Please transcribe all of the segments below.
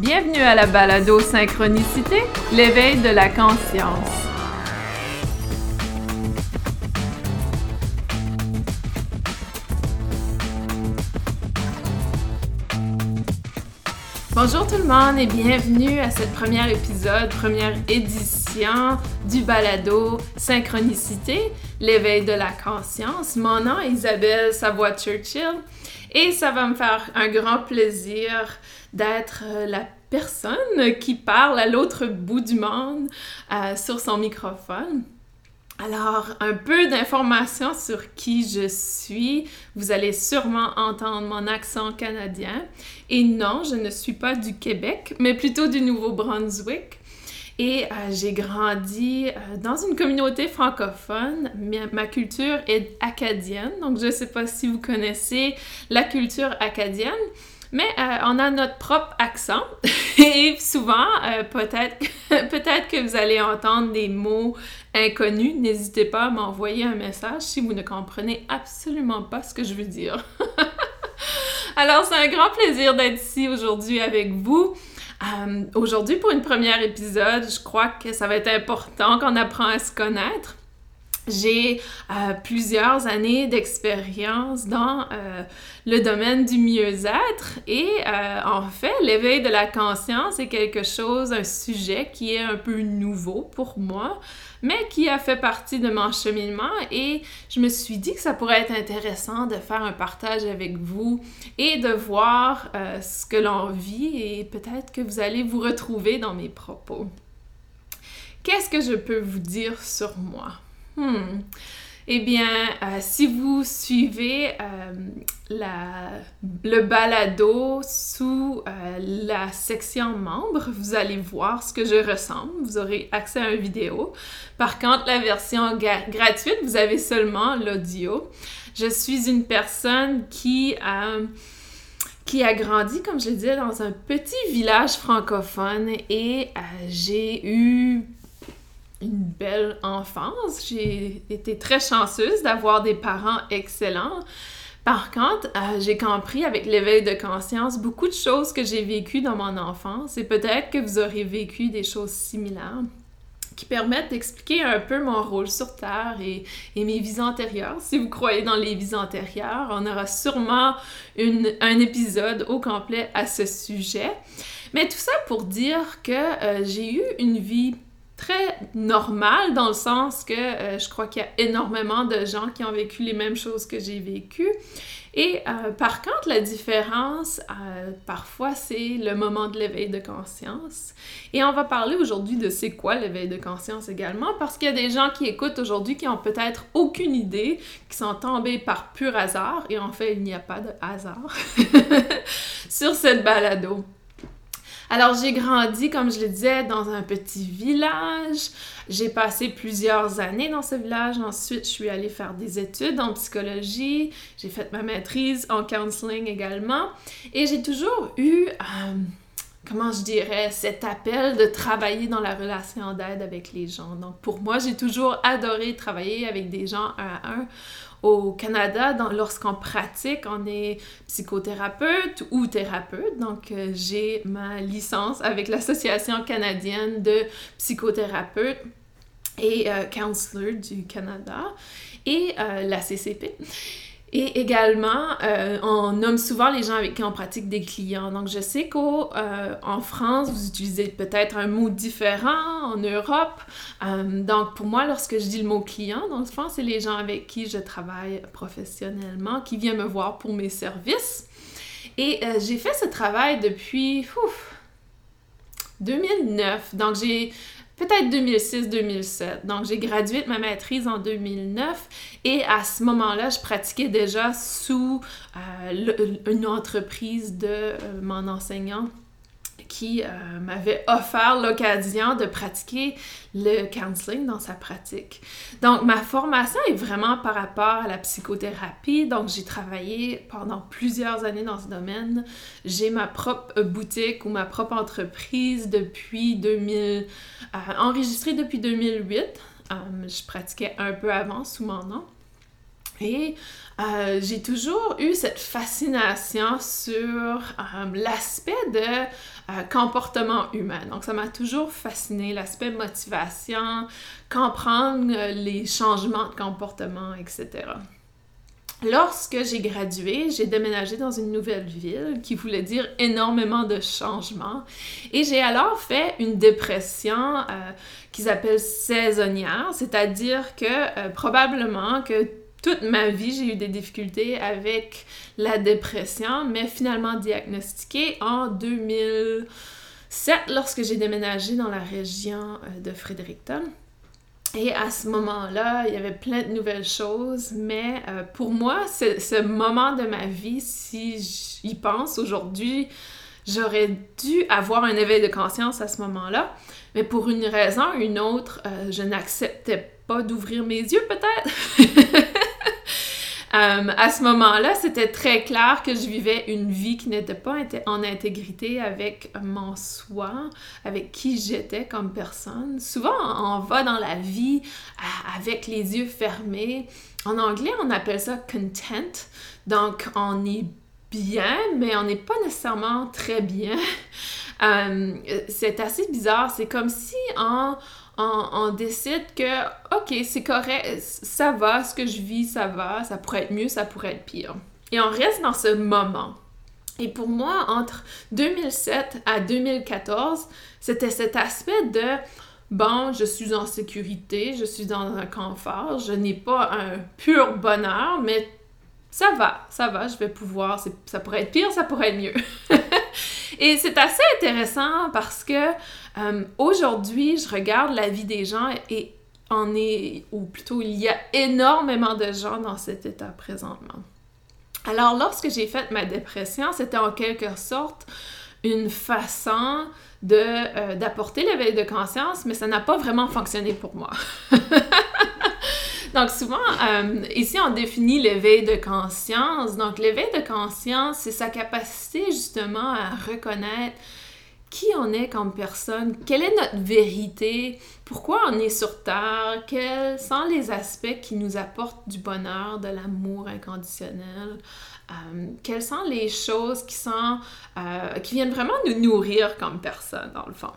Bienvenue à la balado Synchronicité, l'éveil de la conscience. Bonjour tout le monde et bienvenue à cette première épisode, première édition du balado Synchronicité, l'éveil de la conscience. Mon nom est Isabelle Savoie-Churchill et ça va me faire un grand plaisir d'être la personne qui parle à l'autre bout du monde euh, sur son microphone. Alors, un peu d'informations sur qui je suis. Vous allez sûrement entendre mon accent canadien. Et non, je ne suis pas du Québec, mais plutôt du Nouveau-Brunswick. Et euh, j'ai grandi euh, dans une communauté francophone. Ma, culture est acadienne, donc je ne sais pas si vous connaissez la culture acadienne. Mais euh, on a notre propre accent et souvent, peut-être peut-être que vous allez entendre des mots inconnus. N'hésitez pas à m'envoyer un message si vous ne comprenez absolument pas ce que je veux dire. Alors, c'est un grand plaisir d'être ici aujourd'hui avec vous. Euh, aujourd'hui, pour une première épisode, je crois que ça va être important qu'on apprend à se connaître. J'ai euh, plusieurs années d'expérience dans euh, le domaine du mieux-être et euh, en fait, l'éveil de la conscience est quelque chose, un sujet qui est un peu nouveau pour moi, mais qui a fait partie de mon cheminement et je me suis dit que ça pourrait être intéressant de faire un partage avec vous et de voir ce que l'on vit et peut-être que vous allez vous retrouver dans mes propos. Qu'est-ce que je peux vous dire sur moi? Hmm. Eh bien, euh, si vous suivez euh, le balado sous euh, la section membres, vous allez voir ce que je ressemble. Vous aurez accès à une vidéo. Par contre, la version gratuite, vous avez seulement l'audio. Je suis une personne qui qui a grandi, comme je disais, dans un petit village francophone et j'ai eu une belle enfance. J'ai été très chanceuse d'avoir des parents excellents. Par contre, euh, j'ai compris avec l'éveil de conscience beaucoup de choses que j'ai vécues dans mon enfance et peut-être que vous aurez vécu des choses similaires qui permettent d'expliquer un peu mon rôle sur Terre et, mes vies antérieures. Si vous croyez dans les vies antérieures, on aura sûrement un épisode au complet à ce sujet. Mais tout ça pour dire que euh, j'ai eu une vie très normal dans le sens que euh, je crois qu'il y a énormément de gens qui ont vécu les mêmes choses que j'ai vécues. Et euh, par contre, la différence, euh, parfois, c'est le moment de l'éveil de conscience. Et on va parler aujourd'hui de c'est quoi l'éveil de conscience également, parce qu'il y a des gens qui écoutent aujourd'hui qui ont peut-être aucune idée, qui sont tombés par pur hasard, et en fait, il n'y a pas de hasard sur cette balado. Alors, j'ai grandi, comme je le disais, dans un petit village. J'ai passé plusieurs années dans ce village. Ensuite, je suis allée faire des études en psychologie. J'ai fait ma maîtrise en counseling également. Et j'ai toujours eu... Euh, comment je dirais, cet appel de travailler dans la relation d'aide avec les gens. Donc pour moi, j'ai toujours adoré travailler avec des gens un à un au Canada, lorsqu'on pratique, on est psychothérapeute ou thérapeute. Donc, euh, j'ai ma licence avec l'Association canadienne de psychothérapeutes et euh, counselor du Canada et euh, la CCP. Et également, euh, on nomme souvent les gens avec qui on pratique des clients. Donc, je sais qu'en euh, France, vous utilisez peut-être un mot différent en Europe. Euh, donc, pour moi, lorsque je dis le mot client, dans le fond, c'est les gens avec qui je travaille professionnellement, qui viennent me voir pour mes services. Et j'ai fait ce travail depuis 2009. Donc, j'ai peut-être 2006-2007. Donc, j'ai gradué de ma maîtrise en 2009 et à ce moment-là, je pratiquais déjà sous euh, une entreprise de euh, mon enseignant qui euh, m'avait offert l'occasion de pratiquer le counseling dans sa pratique. Donc, ma formation est vraiment par rapport à la psychothérapie. Donc, j'ai travaillé pendant plusieurs années dans ce domaine. J'ai ma propre boutique ou ma propre entreprise depuis 2000, euh, enregistrée depuis 2008. Euh, je pratiquais un peu avant sous mon nom. Et j'ai toujours eu cette fascination sur l'aspect de euh, comportement humain. Donc, ça m'a toujours fasciné, l'aspect motivation, comprendre les changements de comportement, etc. Lorsque j'ai gradué, j'ai déménagé dans une nouvelle ville qui voulait dire énormément de changements. Et j'ai alors fait une dépression qu'ils appellent saisonnière, c'est-à-dire que probablement que toute ma vie, j'ai eu des difficultés avec la dépression, mais finalement diagnostiquée en 2007 lorsque j'ai déménagé dans la région euh, de Fredericton. Et à ce moment-là, il y avait plein de nouvelles choses, mais euh, pour moi, ce moment de ma vie, si j'y pense aujourd'hui, j'aurais dû avoir un éveil de conscience à ce moment-là, mais pour une raison ou une autre, euh, je n'acceptais pas d'ouvrir mes yeux peut-être. Euh, à ce moment-là, c'était très clair que je vivais une vie qui n'était pas en intégrité avec mon soi, avec qui j'étais comme personne. Souvent, on va dans la vie euh, avec les yeux fermés. En anglais, on appelle ça content. Donc, on est bien, mais on n'est pas nécessairement très bien. Euh, c'est assez bizarre. C'est comme si en on, décide que, OK, c'est correct, ça va, ce que je vis, ça va, ça pourrait être mieux, ça pourrait être pire. Et on reste dans ce moment. Et pour moi, entre 2007 à 2014, c'était cet aspect de, bon, je suis en sécurité, je suis dans un confort, je n'ai pas un pur bonheur, mais ça va, ça va, je vais pouvoir, ça pourrait être pire, ça pourrait être mieux. Et c'est assez intéressant parce que euh, aujourd'hui, je regarde la vie des gens et on est, ou plutôt il y a énormément de gens dans cet état présentement. Alors, lorsque j'ai fait ma dépression, c'était en quelque sorte une façon euh, d'apporter l'éveil de conscience, mais ça n'a pas vraiment fonctionné pour moi. Donc souvent, euh, ici, on définit l'éveil de conscience. Donc l'éveil de conscience, c'est sa capacité justement à reconnaître qui on est comme personne, quelle est notre vérité, pourquoi on est sur Terre, quels sont les aspects qui nous apportent du bonheur, de l'amour inconditionnel, euh, quelles sont les choses qui sont, euh, qui viennent vraiment nous nourrir comme personne, dans le fond.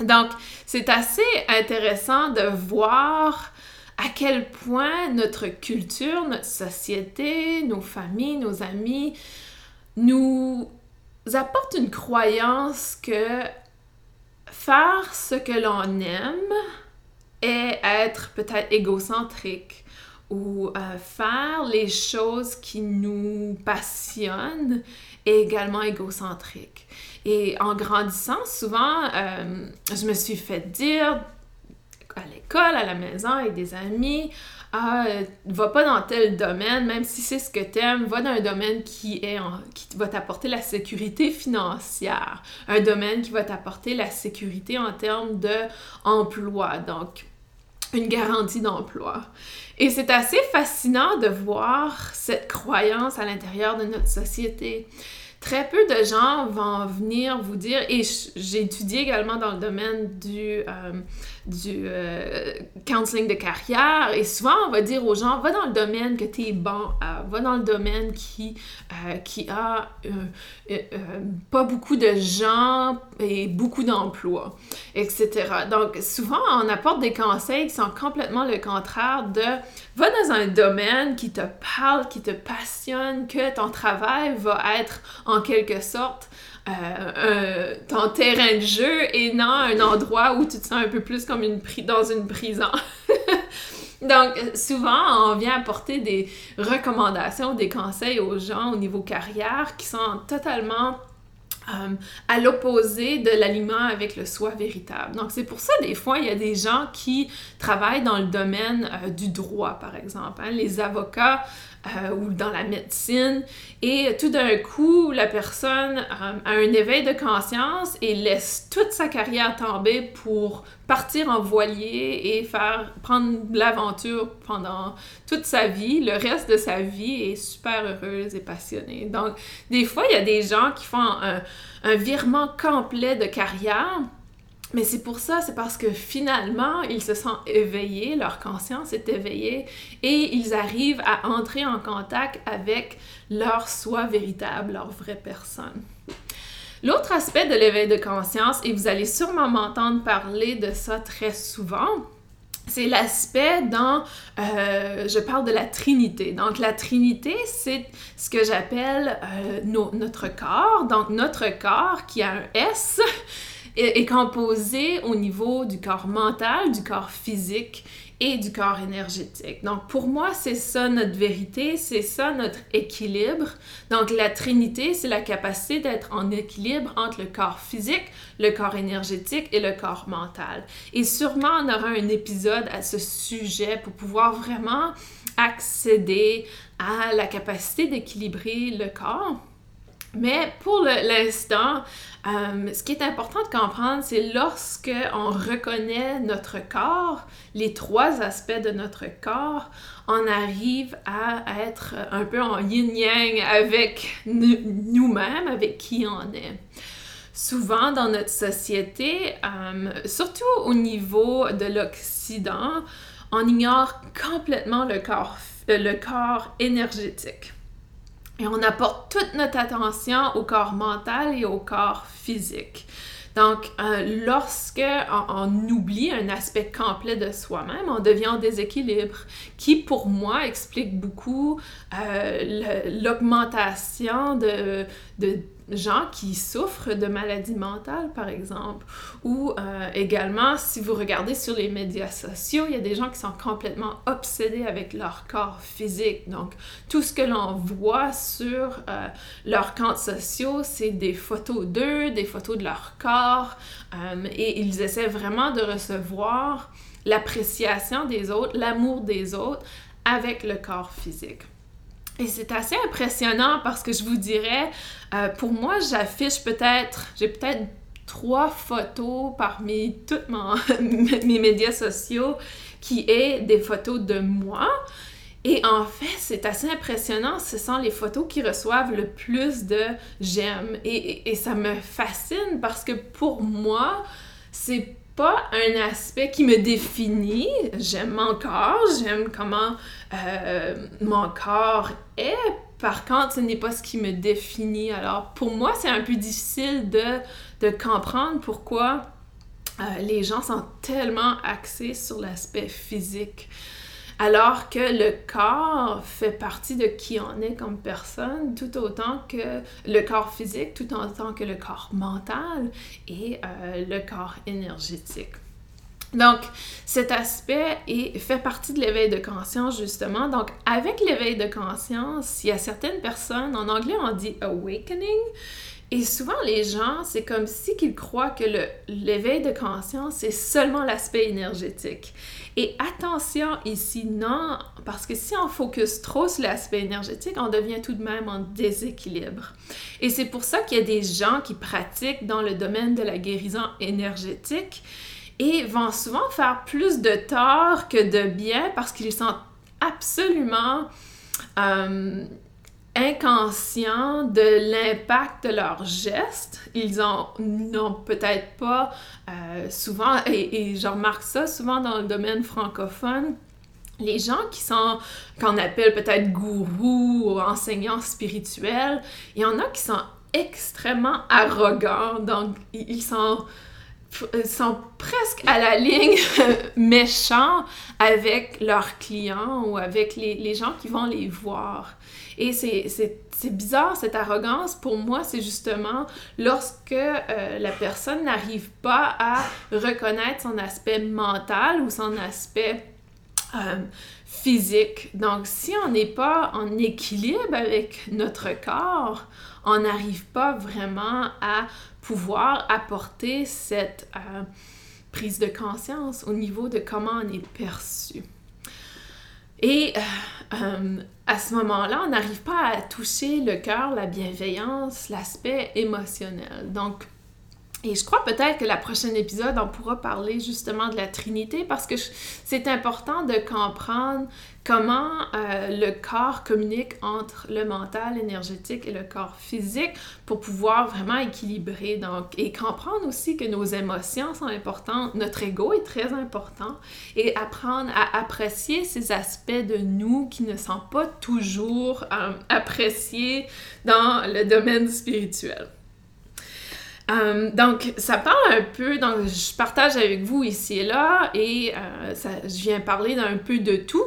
Donc, c'est assez intéressant de voir à quel point notre culture, notre société, nos familles, nos amis nous apportent une croyance que faire ce que l'on aime est être peut-être égocentrique ou euh, faire les choses qui nous passionnent est également égocentrique. Et en grandissant, souvent, euh, je me suis fait dire à l'école, à la maison, avec des amis. Ah, va pas dans tel domaine, même si c'est ce que t'aimes, va dans un domaine qui, est qui va t'apporter la sécurité financière, un domaine qui va t'apporter la sécurité en termes d'emploi, donc une garantie d'emploi. Et c'est assez fascinant de voir cette croyance à l'intérieur de notre société très peu de gens vont venir vous dire, et j'ai étudié également dans le domaine du, euh, du euh, counseling de carrière, et souvent on va dire aux gens, va dans le domaine que tu es bon à, va dans le domaine qui, euh, qui a pas beaucoup de gens et beaucoup d'emplois, etc. Donc souvent on apporte des conseils qui sont complètement le contraire de, va dans un domaine qui te parle, qui te passionne, que ton travail va être en quelque sorte euh, ton terrain de jeu et non un endroit où tu te sens un peu plus comme une dans une prison. Donc, souvent, on vient apporter des recommandations, des conseils aux gens au niveau carrière qui sont totalement euh, à l'opposé de l'aliment avec le soi véritable. Donc c'est pour ça des fois il y a des gens qui travaillent dans le domaine euh, du droit par exemple. Hein. Les avocats euh, ou dans la médecine. Et tout d'un coup, la personne euh, a un éveil de conscience et laisse toute sa carrière tomber pour partir en voilier et faire prendre l'aventure pendant toute sa vie. Le reste de sa vie est super heureuse et passionnée. Donc, des fois, il y a des gens qui font un, un virement complet de carrière Mais c'est pour ça, c'est parce que finalement, ils se sentent éveillés, leur conscience est éveillée et ils arrivent à entrer en contact avec leur soi véritable, leur vraie personne. L'autre aspect de l'éveil de conscience, et vous allez sûrement m'entendre parler de ça très souvent, c'est l'aspect dans, euh, je parle de la Trinité. Donc la Trinité, c'est ce que j'appelle euh, notre corps. Donc notre corps qui a un S est, composé au niveau du corps mental, du corps physique et du corps énergétique. Donc pour moi, c'est ça notre vérité, c'est ça notre équilibre. Donc la Trinité, c'est la capacité d'être en équilibre entre le corps physique, le corps énergétique et le corps mental. Et sûrement, on aura un épisode à ce sujet pour pouvoir vraiment accéder à la capacité d'équilibrer le corps. Mais pour l'instant, euh, ce qui est important de comprendre, c'est lorsque on reconnaît notre corps, les trois aspects de notre corps, on arrive à être un peu en yin-yang avec nous-mêmes, avec qui on est. Souvent dans notre société, euh, surtout au niveau de l'Occident, on ignore complètement le corps, le corps énergétique. Et on apporte toute notre attention au corps mental et au corps physique. Donc, euh, lorsque on, oublie un aspect complet de soi-même, on devient en déséquilibre, qui pour moi explique beaucoup euh, l'augmentation de, de gens qui souffrent de maladies mentales, par exemple. Ou euh, également, si vous regardez sur les médias sociaux, il y a des gens qui sont complètement obsédés avec leur corps physique. Donc, tout ce que l'on voit sur euh, leurs comptes sociaux, c'est des photos d'eux, des photos de leur corps, euh, et ils essaient vraiment de recevoir l'appréciation des autres, l'amour des autres avec le corps physique. Et c'est assez impressionnant parce que je vous dirais, euh, pour moi, j'affiche peut-être, j'ai peut-être trois photos parmi tous mes médias sociaux qui est des photos de moi. Et en fait, c'est assez impressionnant. Ce sont les photos qui reçoivent le plus de j'aime. Et, et, ça me fascine parce que pour moi, c'est pas un aspect qui me définit. J'aime mon corps, j'aime comment euh, mon corps est. Par contre, ce n'est pas ce qui me définit. Alors, pour moi, c'est un peu difficile de, de comprendre pourquoi euh, les gens sont tellement axés sur l'aspect physique alors que le corps fait partie de qui on est comme personne, tout autant que le corps physique, tout autant que le corps mental et euh, le corps énergétique. Donc, cet aspect est, fait partie de l'éveil de conscience, justement. Donc, avec l'éveil de conscience, il y a certaines personnes, en anglais on dit awakening, et souvent, les gens, c'est comme si qu'ils croient que l'éveil de conscience, c'est seulement l'aspect énergétique. Et attention ici, non, parce que si on focus trop sur l'aspect énergétique, on devient tout de même en déséquilibre. Et c'est pour ça qu'il y a des gens qui pratiquent dans le domaine de la guérison énergétique et vont souvent faire plus de tort que de bien parce qu'ils sont absolument... Euh, inconscients de l'impact de leurs gestes. Ils n'ont peut-être pas euh, souvent, et, et je remarque ça souvent dans le domaine francophone, les gens qui sont, qu'on appelle peut-être gourous ou enseignants spirituels, il y en a qui sont extrêmement arrogants, donc ils sont sont presque à la ligne méchants avec leurs clients ou avec les, les gens qui vont les voir. Et c'est bizarre, cette arrogance, pour moi, c'est justement lorsque euh, la personne n'arrive pas à reconnaître son aspect mental ou son aspect euh, physique. Donc, si on n'est pas en équilibre avec notre corps, on n'arrive pas vraiment à pouvoir apporter cette euh, prise de conscience au niveau de comment on est perçu. Et euh, à ce moment-là, on n'arrive pas à toucher le cœur, la bienveillance, l'aspect émotionnel. Donc, Et je crois peut-être que la prochaine épisode, on pourra parler justement de la Trinité parce que c'est important de comprendre comment euh, le corps communique entre le mental énergétique et le corps physique pour pouvoir vraiment équilibrer. Donc, et comprendre aussi que nos émotions sont importantes, notre ego est très important et apprendre à apprécier ces aspects de nous qui ne sont pas toujours euh, appréciés dans le domaine spirituel. Euh, donc, ça parle un peu, donc je partage avec vous ici et là, et euh, je viens parler d'un peu de tout,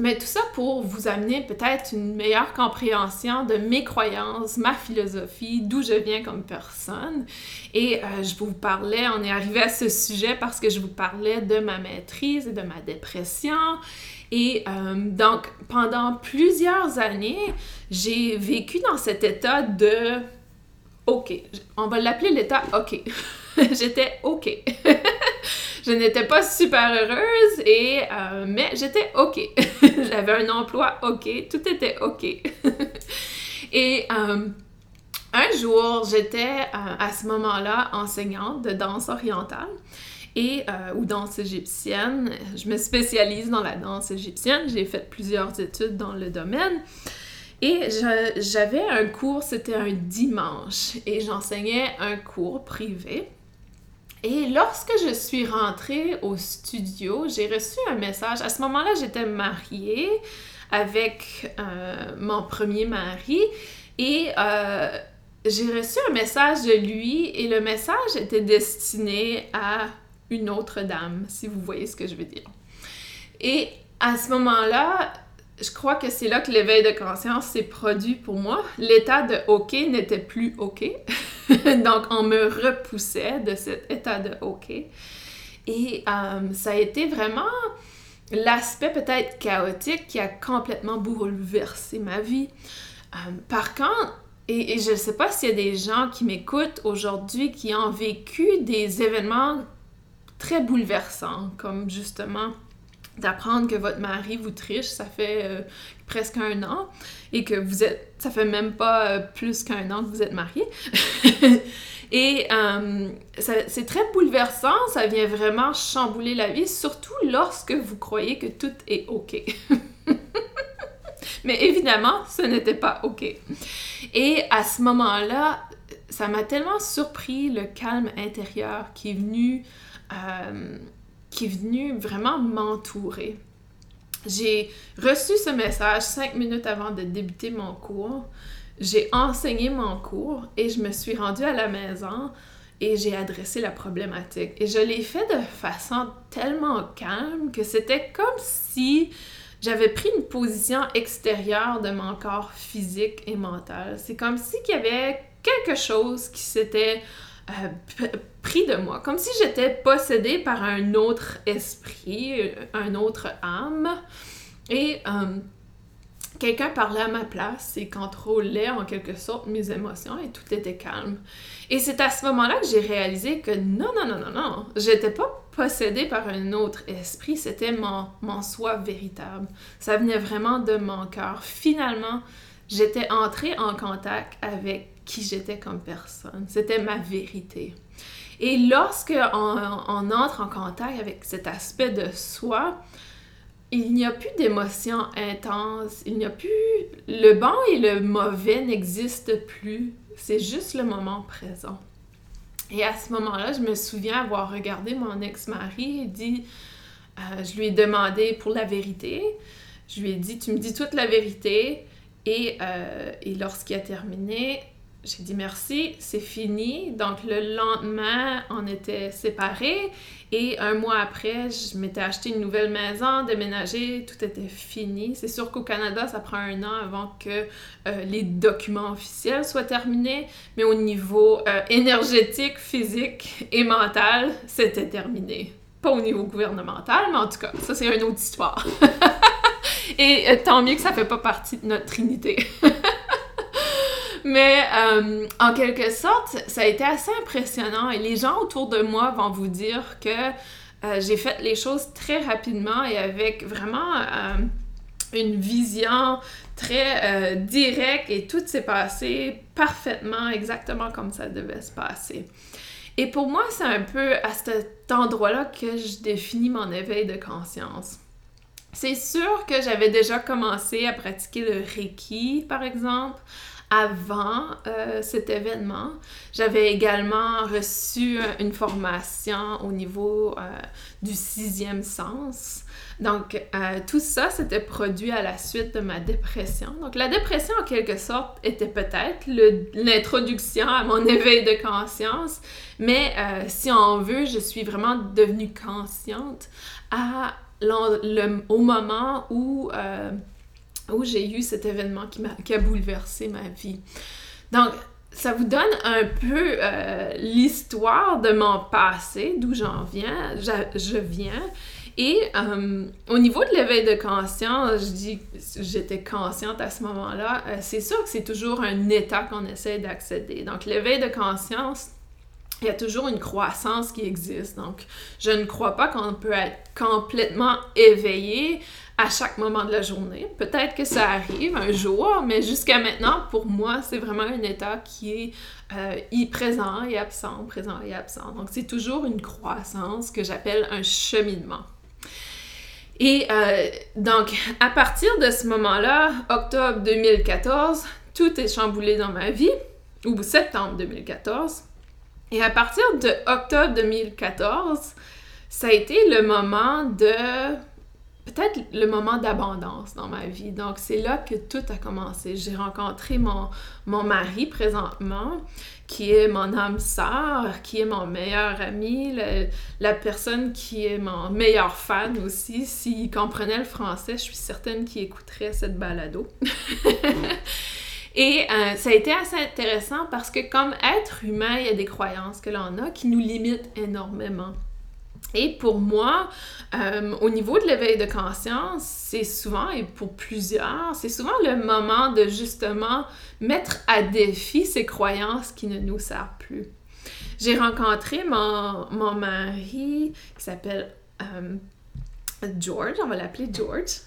mais tout ça pour vous amener peut-être une meilleure compréhension de mes croyances, ma philosophie, d'où je viens comme personne. Et euh, je vous parlais, on est arrivé à ce sujet parce que je vous parlais de ma maîtrise et de ma dépression. Et donc, pendant plusieurs années, j'ai vécu dans cet état de OK. On va l'appeler l'état OK. j'étais OK. je n'étais pas super heureuse, et, euh, mais j'étais OK. J'avais un emploi OK. Tout était OK. et euh, un jour, j'étais euh, à ce moment-là enseignante de danse orientale et ou danse égyptienne. Je me spécialise dans la danse égyptienne. J'ai fait plusieurs études dans le domaine. Et j'avais un cours, c'était un dimanche, et j'enseignais un cours privé. Et lorsque je suis rentrée au studio, j'ai reçu un message. À ce moment-là, j'étais mariée avec euh, mon premier mari et euh, j'ai reçu un message de lui et le message était destiné à une autre dame, si vous voyez ce que je veux dire. Et à ce moment-là, je crois que c'est là que l'éveil de conscience s'est produit pour moi. L'état de OK n'était plus OK. Donc, on me repoussait de cet état de OK. Et euh, ça a été vraiment l'aspect peut-être chaotique qui a complètement bouleversé ma vie. Euh, par contre, et, et je ne sais pas s'il y a des gens qui m'écoutent aujourd'hui qui ont vécu des événements très bouleversants, comme justement d'apprendre que votre mari vous triche, ça fait euh, presque un an, et que vous êtes, ça fait même pas euh, plus qu'un an que vous êtes marié. et euh, c'est très bouleversant, ça vient vraiment chambouler la vie, surtout lorsque vous croyez que tout est OK. Mais évidemment, ce n'était pas OK. Et à ce moment-là, ça m'a tellement surpris le calme intérieur qui est venu qui est venu vraiment m'entourer. J'ai reçu ce message cinq minutes avant de débuter mon cours. J'ai enseigné mon cours et je me suis rendue à la maison et j'ai adressé la problématique. Et je l'ai fait de façon tellement calme que c'était comme si j'avais pris une position extérieure de mon corps physique et mental. C'est comme si il y avait quelque chose qui s'était euh, pris de moi, comme si j'étais possédée par un autre esprit, un autre âme. Et euh, quelqu'un parlait à ma place et contrôlait en quelque sorte mes émotions et tout était calme. Et c'est à ce moment-là que j'ai réalisé que non, non, non, non, non, j'étais pas possédée par un autre esprit, c'était mon, mon soi véritable. Ça venait vraiment de mon cœur. Finalement, j'étais entrée en contact avec qui j'étais comme personne. C'était ma vérité. Et lorsque on, entre en contact avec cet aspect de soi, il n'y a plus d'émotions intenses, il n'y a plus... Le bon et le mauvais n'existent plus, c'est juste le moment présent. Et à ce moment-là, je me souviens avoir regardé mon ex-mari et dit, euh, je lui ai demandé pour la vérité, je lui ai dit, tu me dis toute la vérité, et, euh, et lorsqu'il a terminé, j'ai dit merci, c'est fini. Donc le lendemain, on était séparés et un mois après, je m'étais acheté une nouvelle maison, déménagé, tout était fini. C'est sûr qu'au Canada, ça prend un an avant que euh, les documents officiels soient terminés, mais au niveau euh, énergétique, physique et mental, c'était terminé. Pas au niveau gouvernemental, mais en tout cas, ça c'est une autre histoire. et euh, tant mieux que ça fait pas partie de notre trinité. Mais euh, en quelque sorte, ça a été assez impressionnant et les gens autour de moi vont vous dire que euh, j'ai fait les choses très rapidement et avec vraiment euh, une vision très directe et tout s'est passé parfaitement, exactement comme ça devait se passer. Et pour moi, c'est un peu à cet endroit-là que je définis mon éveil de conscience. C'est sûr que j'avais déjà commencé à pratiquer le Reiki, par exemple, avant euh, cet événement. J'avais également reçu une formation au niveau euh, du sixième sens. Donc, euh, tout ça s'était produit à la suite de ma dépression. Donc, la dépression, en quelque sorte, était peut-être l'introduction à mon éveil de conscience, mais si on veut, je suis vraiment devenue consciente à, au moment où où j'ai eu cet événement qui, a, bouleversé ma vie. Donc, ça vous donne un peu euh, l'histoire de mon passé, d'où j'en viens, je, viens. Et euh, au niveau de l'éveil de conscience, je dis j'étais consciente à ce moment-là, euh, c'est sûr que c'est toujours un état qu'on essaie d'accéder. Donc l'éveil de conscience, il y a toujours une croissance qui existe. Donc je ne crois pas qu'on peut être complètement éveillé à chaque moment de la journée. Peut-être que ça arrive un jour, mais jusqu'à maintenant, pour moi, c'est vraiment un état qui est euh, présent et absent, présent et absent. Donc, c'est toujours une croissance que j'appelle un cheminement. Et euh, donc, à partir de ce moment-là, octobre 2014, tout est chamboulé dans ma vie, ou septembre 2014. Et à partir de octobre 2014, ça a été le moment de peut-être le moment d'abondance dans ma vie. Donc, c'est là que tout a commencé. J'ai rencontré mon, mon mari présentement, qui est mon âme sœur, qui est mon meilleur ami, la personne qui est mon meilleur fan aussi. S'il comprenait le français, je suis certaine qu'il écouterait cette balado. Et euh, ça a été assez intéressant parce que comme être humain, il y a des croyances que l'on a qui nous limitent énormément. Et pour moi, euh, au niveau de l'éveil de conscience, c'est souvent, et pour plusieurs, c'est souvent le moment de justement mettre à défi ces croyances qui ne nous servent plus. J'ai rencontré mon, mon, mari qui s'appelle euh, George, on va l'appeler George.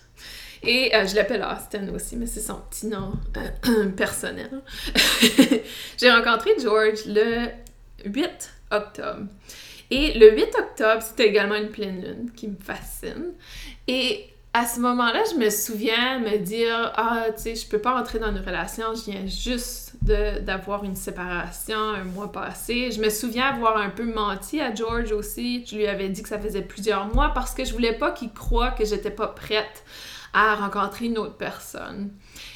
Et euh, je l'appelle Austin aussi, mais c'est son petit nom personnel. J'ai rencontré George le 8 octobre. Et le 8 octobre, c'était également une pleine lune qui me fascine. Et à ce moment-là, je me souviens me dire Ah, tu sais, je peux pas entrer dans une relation, je viens juste d'avoir une séparation un mois passé. Je me souviens avoir un peu menti à George aussi. Je lui avais dit que ça faisait plusieurs mois parce que je voulais pas qu'il croie que j'étais pas prête à rencontrer une autre personne.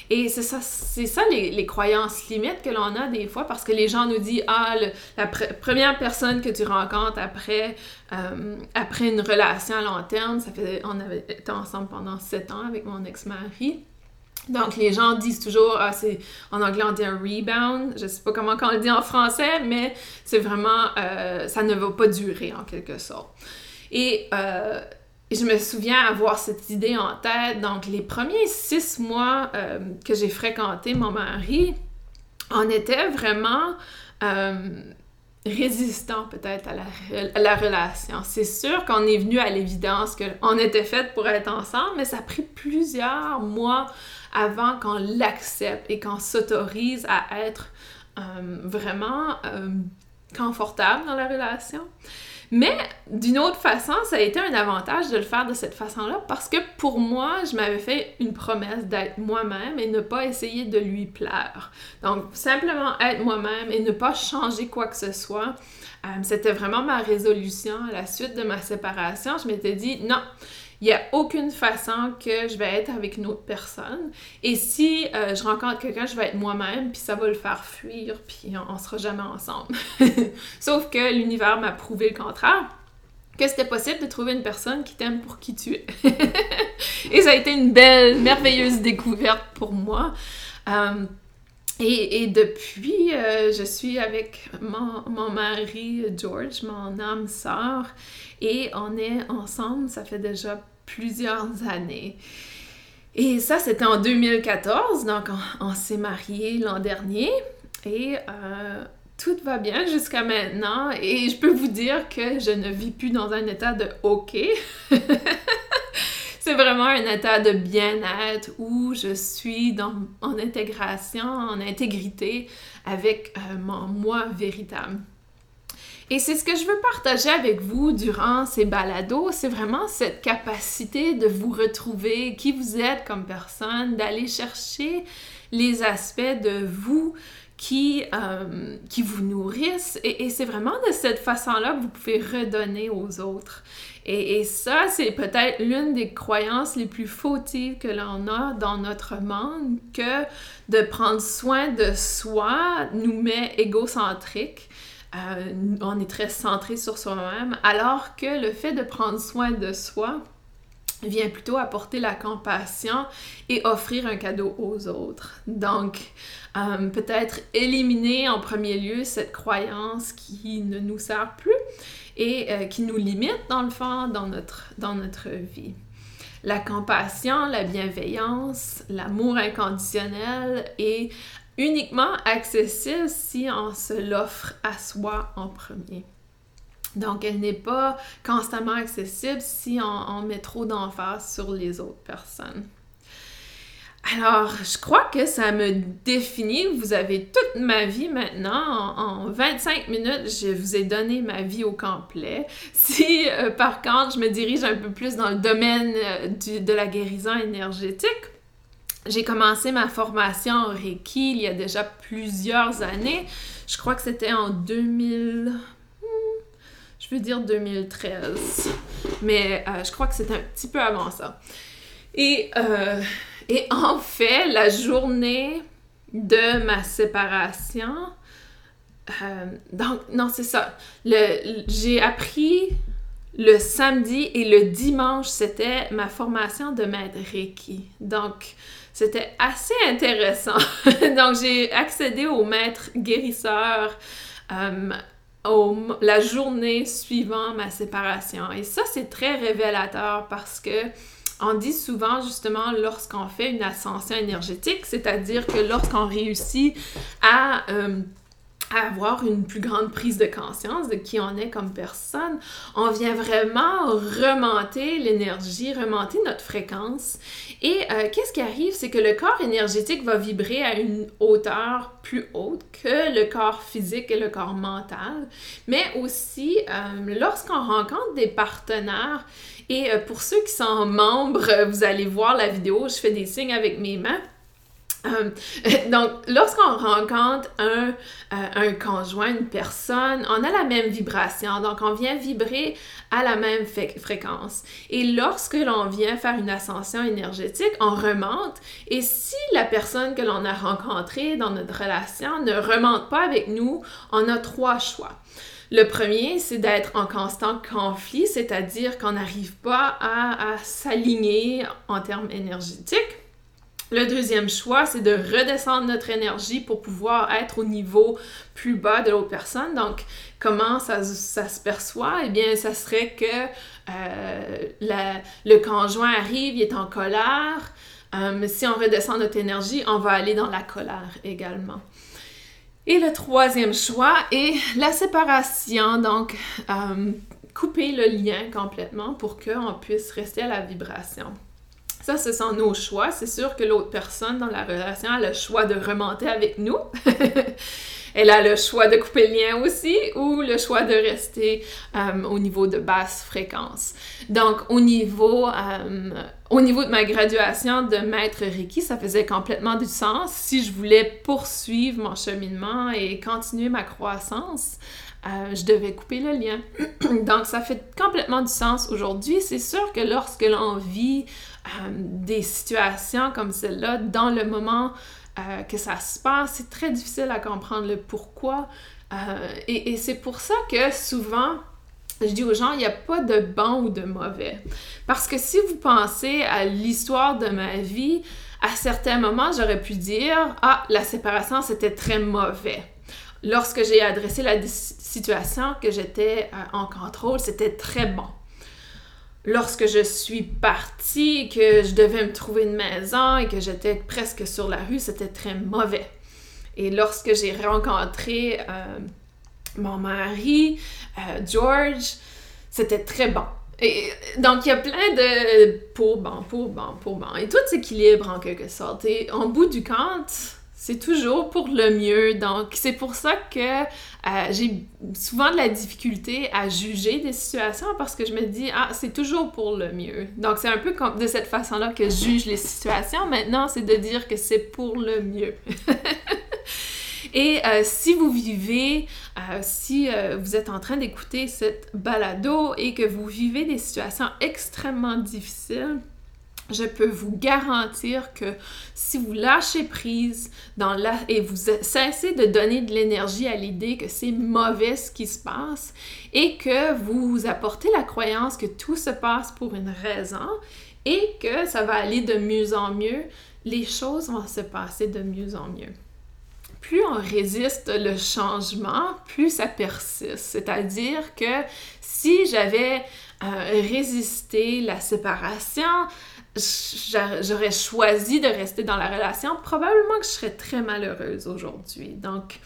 Et c'est ça, c'est ça les, croyances limites que l'on a des fois parce que les gens nous disent Ah, la première personne que tu rencontres après, euh, après une relation à long terme, ça fait, on avait été ensemble pendant sept ans avec mon ex-mari. Donc, les gens disent toujours, ah, c'est, en anglais, on dit un rebound. Je sais pas comment on le dit en français, mais c'est vraiment, euh, ça ne va pas durer en quelque sorte. Et euh, je me souviens avoir cette idée en tête. Donc, les premiers six mois euh, que j'ai fréquenté mon mari, on était vraiment euh, résistant peut-être à la, relation. C'est sûr qu'on est venu à l'évidence qu'on était fait pour être ensemble, mais ça a pris plusieurs mois avant qu'on l'accepte et qu'on s'autorise à être euh, vraiment confortable dans la relation. Mais d'une autre façon, ça a été un avantage de le faire de cette façon-là parce que pour moi, je m'avais fait une promesse d'être moi-même et ne pas essayer de lui plaire. Donc, simplement être moi-même et ne pas changer quoi que ce soit. Euh, c'était vraiment ma résolution à la suite de ma séparation. Je m'étais dit, non, il n'y a aucune façon que je vais être avec une autre personne. Et si euh, je rencontre quelqu'un, je vais être moi-même, puis ça va le faire fuir, puis on, ne sera jamais ensemble. Sauf que l'univers m'a prouvé le contraire que c'était possible de trouver une personne qui t'aime pour qui tu es. et ça a été une belle, merveilleuse découverte pour moi. Euh, et, depuis, euh, je suis avec mon, mon, mari George, mon âme sœur, et on est ensemble, ça fait déjà plusieurs années. Et ça, c'était en 2014, donc on, s'est mariés l'an dernier, et euh, tout va bien jusqu'à maintenant, et je peux vous dire que je ne vis plus dans un état de OK. c'est vraiment un état de bien-être où je suis dans, en intégration, en intégrité avec euh, mon moi véritable. Et c'est ce que je veux partager avec vous durant ces balados, c'est vraiment cette capacité de vous retrouver, qui vous êtes comme personne, d'aller chercher les aspects de vous qui, euh, qui vous nourrissent. Et, c'est vraiment de cette façon-là que vous pouvez redonner aux autres. Et, ça, c'est peut-être l'une des croyances les plus fautives que l'on a dans notre monde, que de prendre soin de soi nous met égocentrique. Euh, on est très centré sur soi-même, alors que le fait de prendre soin de soi vient plutôt apporter la compassion et offrir un cadeau aux autres. Donc, euh, peut-être éliminer en premier lieu cette croyance qui ne nous sert plus et euh, qui nous limite dans le fond dans notre, dans notre vie. La compassion, la bienveillance, l'amour inconditionnel est uniquement accessible si on se l'offre à soi en premier. Donc, elle n'est pas constamment accessible si on, met trop d'emphase sur les autres personnes. Alors, je crois que ça me définit. Vous avez toute ma vie maintenant. En, 25 minutes, je vous ai donné ma vie au complet. Si, euh, par contre, je me dirige un peu plus dans le domaine euh, de la guérison énergétique, j'ai commencé ma formation en Reiki il y a déjà plusieurs années. Je crois que c'était en 2000 je veux dire 2013. Mais euh, je crois que c'est un petit peu avant ça. Et, euh, et en fait, la journée de ma séparation, euh, donc, non, c'est ça. J'ai appris le samedi et le dimanche, c'était ma formation de maître Reiki. Donc, c'était assez intéressant. donc, j'ai accédé au maître guérisseur la journée suivant ma séparation. Et ça, c'est très révélateur parce que on dit souvent justement lorsqu'on fait une ascension énergétique, c'est-à-dire que lorsqu'on réussit à euh, avoir une plus grande prise de conscience de qui on est comme personne, on vient vraiment remonter l'énergie, remonter notre fréquence. Et euh, qu'est-ce qui arrive, c'est que le corps énergétique va vibrer à une hauteur plus haute que le corps physique et le corps mental. Mais aussi, euh, lorsqu'on rencontre des partenaires, et euh, pour ceux qui sont membres, vous allez voir la vidéo, je fais des signes avec mes mains. Euh, donc, lorsqu'on rencontre un, euh, un, conjoint, une personne, on a la même vibration. Donc, on vient vibrer à la même fréquence. Et lorsque l'on vient faire une ascension énergétique, on remonte. Et si la personne que l'on a rencontrée dans notre relation ne remonte pas avec nous, on a trois choix. Le premier, c'est d'être en constant conflit, c'est-à-dire qu'on n'arrive pas à, à s'aligner en termes énergétiques. Le deuxième choix, c'est de redescendre notre énergie pour pouvoir être au niveau plus bas de l'autre personne. Donc, comment ça, se perçoit? Eh bien, ça serait que euh, le conjoint arrive, il est en colère. Euh, si on redescend notre énergie, on va aller dans la colère également. Et le troisième choix est la séparation. Donc, euh, couper le lien complètement pour qu'on puisse rester à la vibration. Ça, ce sont nos choix. C'est sûr que l'autre personne dans la relation a le choix de remonter avec nous. Elle a le choix de couper le lien aussi ou le choix de rester euh, au niveau de basse fréquence. Donc, au niveau, euh, au niveau de ma graduation de maître Reiki, ça faisait complètement du sens si je voulais poursuivre mon cheminement et continuer ma croissance. Euh, je devais couper le lien. Donc, ça fait complètement du sens aujourd'hui. C'est sûr que lorsque l'on vit euh, des situations comme celle-là dans le moment euh, que ça se passe, c'est très difficile à comprendre le pourquoi. et, et c'est pour ça que souvent, je dis aux gens, il n'y a pas de bon ou de mauvais. Parce que si vous pensez à l'histoire de ma vie, à certains moments, j'aurais pu dire, ah, la séparation, c'était très mauvais lorsque j'ai adressé la situation, que j'étais euh, en contrôle, c'était très bon. Lorsque je suis partie, que je devais me trouver une maison et que j'étais presque sur la rue, c'était très mauvais. Et lorsque j'ai rencontré euh, mon mari, euh, George, c'était très bon. Et, donc, il y a plein de pour bon, pour bon, pour bon. Et tout s'équilibre en quelque sorte. Et en bout du compte, c'est toujours pour le mieux. Donc, c'est pour ça que euh, j'ai souvent de la difficulté à juger des situations parce que je me dis, ah, c'est toujours pour le mieux. Donc, c'est un peu comme de cette façon-là que je juge les situations. Maintenant, c'est de dire que c'est pour le mieux. Et euh, si vous vivez, euh, si vous êtes en train d'écouter cette balado et que vous vivez des situations extrêmement difficiles, je peux vous garantir que si vous lâchez prise dans la, et vous cessez de donner de l'énergie à l'idée que c'est mauvais ce qui se passe et que vous apportez la croyance que tout se passe pour une raison et que ça va aller de mieux en mieux, les choses vont se passer de mieux en mieux. Plus on résiste le changement, plus ça persiste. C'est-à-dire que si j'avais euh, résisté la séparation, j'aurais choisi de rester dans la relation, probablement que je serais très malheureuse aujourd'hui. Donc,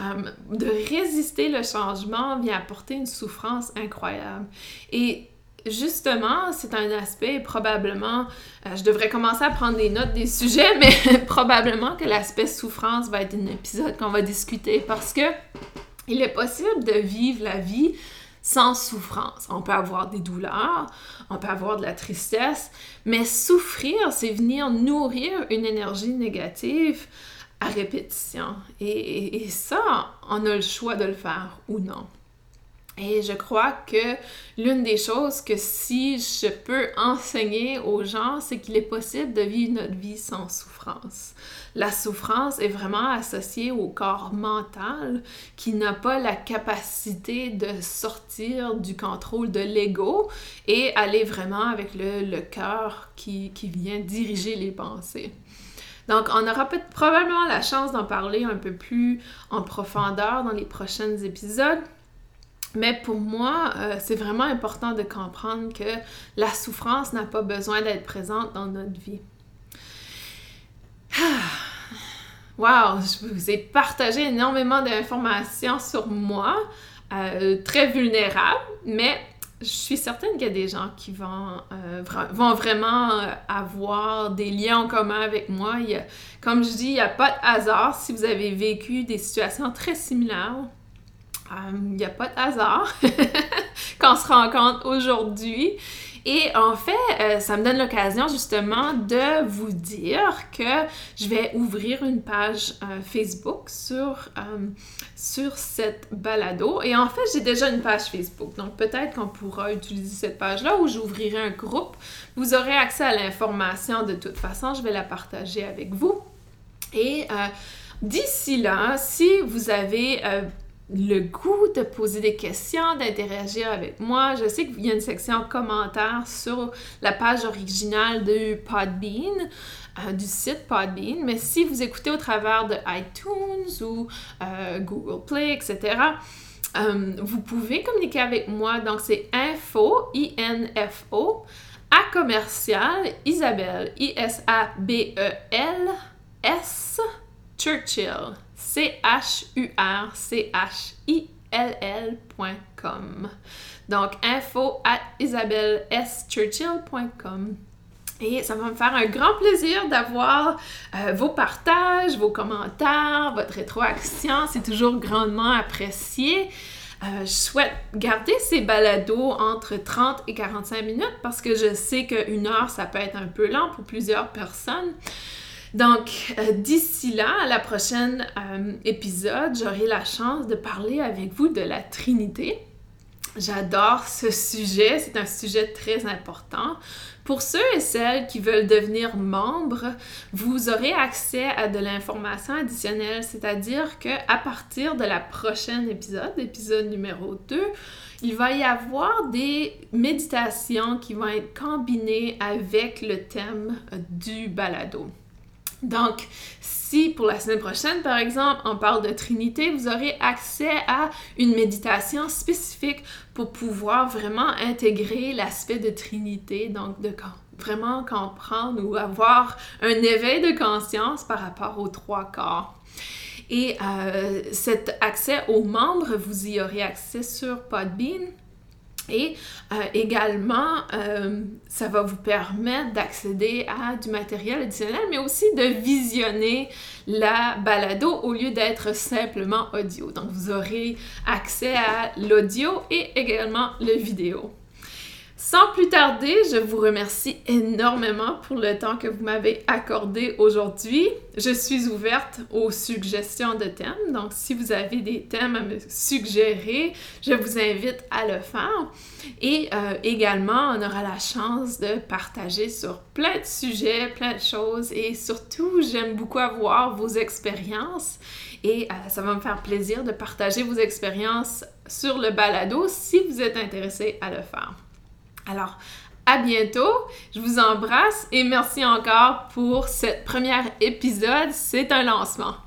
euh, de résister le changement vient apporter une souffrance incroyable. Et justement, c'est un aspect probablement, euh, je devrais commencer à prendre des notes des sujets, mais probablement que l'aspect souffrance va être un épisode qu'on va discuter parce que il est possible de vivre la vie sans souffrance. On peut avoir des douleurs, on peut avoir de la tristesse, mais souffrir, c'est venir nourrir une énergie négative à répétition. Et, ça, on a le choix de le faire ou non. Et je crois que l'une des choses que si je peux enseigner aux gens, c'est qu'il est possible de vivre notre vie sans souffrance. La souffrance est vraiment associée au corps mental qui n'a pas la capacité de sortir du contrôle de l'ego et aller vraiment avec le, cœur qui, qui vient diriger les pensées. Donc, on aura probablement la chance d'en parler un peu plus en profondeur dans les prochains épisodes. Mais pour moi, euh, c'est vraiment important de comprendre que la souffrance n'a pas besoin d'être présente dans notre vie. Wow, je vous ai partagé énormément d'informations sur moi, euh, très vulnérable, mais je suis certaine qu'il y a des gens qui vont, euh, vont vraiment avoir des liens en commun avec moi. comme je dis, il n'y a pas de hasard si vous avez vécu des situations très similaires il n'y a pas de hasard qu'on se rencontre aujourd'hui. Et en fait, euh, ça me donne l'occasion justement de vous dire que je vais ouvrir une page euh, Facebook sur, euh, sur cette balado. Et en fait, j'ai déjà une page Facebook. Donc peut-être qu'on pourra utiliser cette page-là ou j'ouvrirai un groupe. Vous aurez accès à l'information de toute façon. Je vais la partager avec vous. Et d'ici là, si vous avez le goût de poser des questions, d'interagir avec moi, je sais qu'il y a une section commentaires sur la page originale de Podbean, euh, du site Podbean, mais si vous écoutez au travers de iTunes ou euh, Google Play, etc., euh, vous pouvez communiquer avec moi. Donc, c'est info, I-N-F-O, à commercial, Isabelle, I-S-A-B-E-L, S, Churchill. C-H-U-R-C-H-I-L-L.com. Donc, info at isabelleschurchill.com. Et ça va me faire un grand plaisir d'avoir euh, vos partages, vos commentaires, votre rétroaction. C'est toujours grandement apprécié. Euh, je souhaite garder ces balados entre 30 et 45 minutes parce que je sais qu'une heure, ça peut être un peu lent pour plusieurs personnes. Donc, euh, d'ici là, à la prochaine euh, épisode, j'aurai la chance de parler avec vous de la Trinité. J'adore ce sujet, c'est un sujet très important. Pour ceux et celles qui veulent devenir membres, vous aurez accès à de l'information additionnelle, c'est-à-dire que à partir de la prochaine épisode, épisode numéro 2, il va y avoir des méditations qui vont être combinées avec le thème du balado. Donc, si pour la semaine prochaine, par exemple, on parle de Trinité, vous aurez accès à une méditation spécifique pour pouvoir vraiment intégrer l'aspect de Trinité, donc de vraiment comprendre ou avoir un éveil de conscience par rapport aux trois corps. Et euh, cet accès aux membres, vous y aurez accès sur Podbean. Et euh, également, euh, ça va vous permettre d'accéder à du matériel additionnel, mais aussi de visionner la balado au lieu d'être simplement audio. Donc, vous aurez accès à l'audio et également le vidéo. Sans plus tarder, je vous remercie énormément pour le temps que vous m'avez accordé aujourd'hui. Je suis ouverte aux suggestions de thèmes, donc si vous avez des thèmes à me suggérer, je vous invite à le faire. Et euh, également, on aura la chance de partager sur plein de sujets, plein de choses et surtout, j'aime beaucoup avoir vos expériences et euh, ça va me faire plaisir de partager vos expériences sur le balado si vous êtes intéressé à le faire. Alors, à bientôt, je vous embrasse et merci encore pour ce premier épisode. C'est un lancement.